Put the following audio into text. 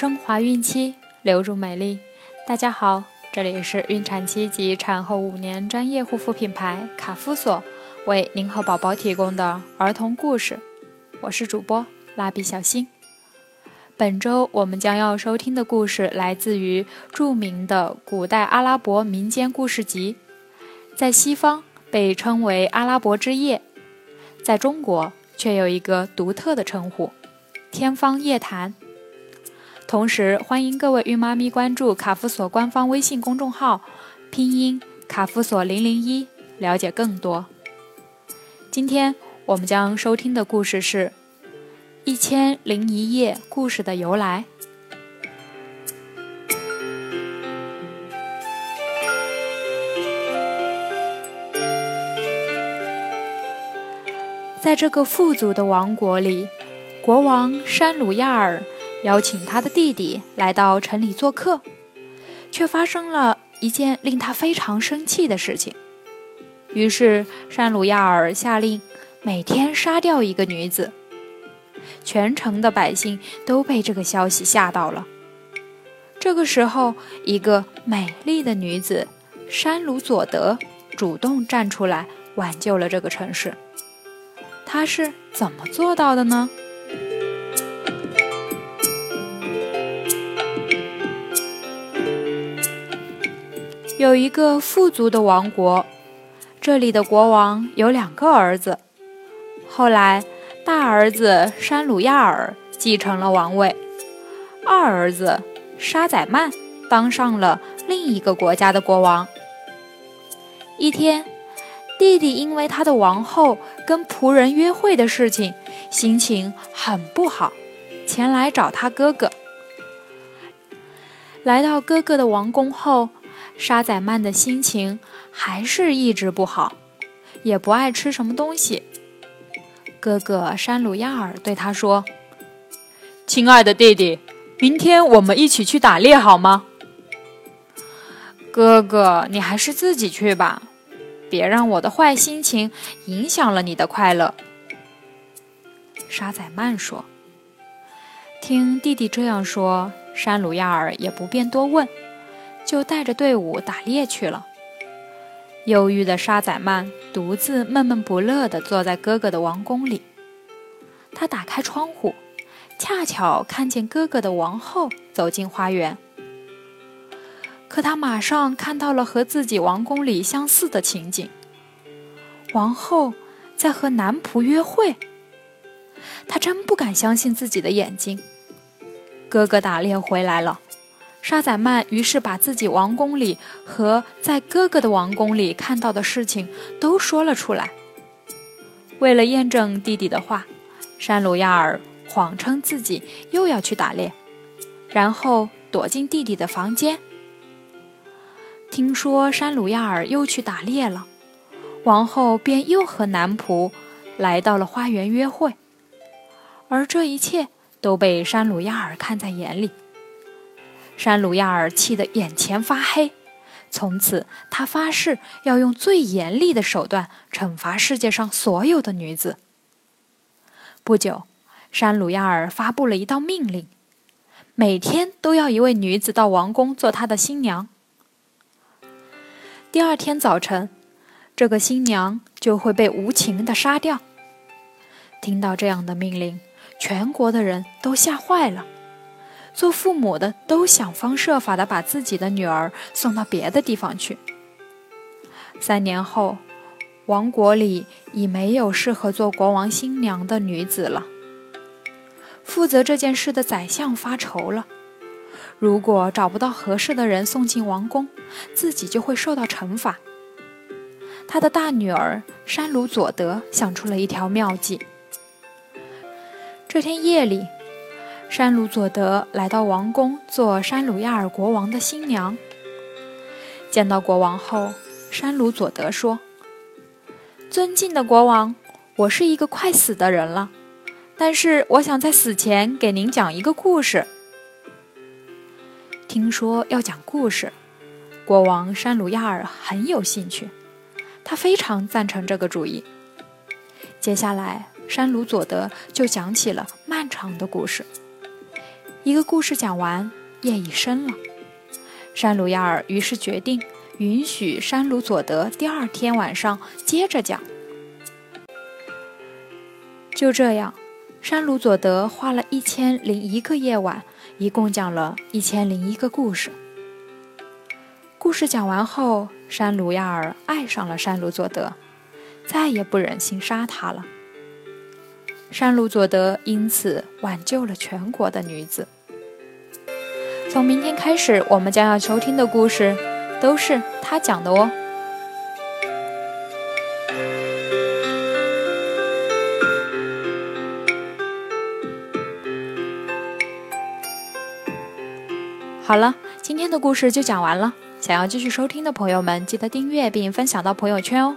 升华孕期，留住美丽。大家好，这里是孕产期及产后五年专业护肤品牌卡夫索为您和宝宝提供的儿童故事。我是主播蜡笔小新。本周我们将要收听的故事来自于著名的古代阿拉伯民间故事集，在西方被称为《阿拉伯之夜》，在中国却有一个独特的称呼——《天方夜谭》。同时，欢迎各位孕妈咪关注卡夫索官方微信公众号，拼音卡夫索零零一，了解更多。今天我们将收听的故事是《一千零一夜》故事的由来。在这个富足的王国里，国王山鲁亚尔。邀请他的弟弟来到城里做客，却发生了一件令他非常生气的事情。于是山鲁亚尔下令每天杀掉一个女子。全城的百姓都被这个消息吓到了。这个时候，一个美丽的女子山鲁佐德主动站出来挽救了这个城市。她是怎么做到的呢？有一个富足的王国，这里的国王有两个儿子。后来，大儿子山鲁亚尔继承了王位，二儿子沙宰曼当上了另一个国家的国王。一天，弟弟因为他的王后跟仆人约会的事情，心情很不好，前来找他哥哥。来到哥哥的王宫后。沙宰曼的心情还是一直不好，也不爱吃什么东西。哥哥山鲁亚尔对他说：“亲爱的弟弟，明天我们一起去打猎好吗？”哥哥，你还是自己去吧，别让我的坏心情影响了你的快乐。”沙宰曼说。听弟弟这样说，山鲁亚尔也不便多问。就带着队伍打猎去了。忧郁的沙宰曼独自闷闷不乐地坐在哥哥的王宫里。他打开窗户，恰巧看见哥哥的王后走进花园。可他马上看到了和自己王宫里相似的情景：王后在和男仆约会。他真不敢相信自己的眼睛。哥哥打猎回来了。沙宰曼于是把自己王宫里和在哥哥的王宫里看到的事情都说了出来。为了验证弟弟的话，山鲁亚尔谎称自己又要去打猎，然后躲进弟弟的房间。听说山鲁亚尔又去打猎了，王后便又和男仆来到了花园约会，而这一切都被山鲁亚尔看在眼里。山鲁亚尔气得眼前发黑，从此他发誓要用最严厉的手段惩罚世界上所有的女子。不久，山鲁亚尔发布了一道命令：每天都要一位女子到王宫做他的新娘。第二天早晨，这个新娘就会被无情地杀掉。听到这样的命令，全国的人都吓坏了。做父母的都想方设法的把自己的女儿送到别的地方去。三年后，王国里已没有适合做国王新娘的女子了。负责这件事的宰相发愁了：如果找不到合适的人送进王宫，自己就会受到惩罚。他的大女儿山鲁佐德想出了一条妙计。这天夜里。山鲁佐德来到王宫做山鲁亚尔国王的新娘。见到国王后，山鲁佐德说：“尊敬的国王，我是一个快死的人了，但是我想在死前给您讲一个故事。”听说要讲故事，国王山鲁亚尔很有兴趣，他非常赞成这个主意。接下来，山鲁佐德就讲起了漫长的故事。一个故事讲完，夜已深了。山鲁亚尔于是决定允许山鲁佐德第二天晚上接着讲。就这样，山鲁佐德花了一千零一个夜晚，一共讲了一千零一个故事。故事讲完后，山鲁亚尔爱上了山鲁佐德，再也不忍心杀他了。山鲁佐德因此挽救了全国的女子。从明天开始，我们将要收听的故事都是他讲的哦。好了，今天的故事就讲完了。想要继续收听的朋友们，记得订阅并分享到朋友圈哦。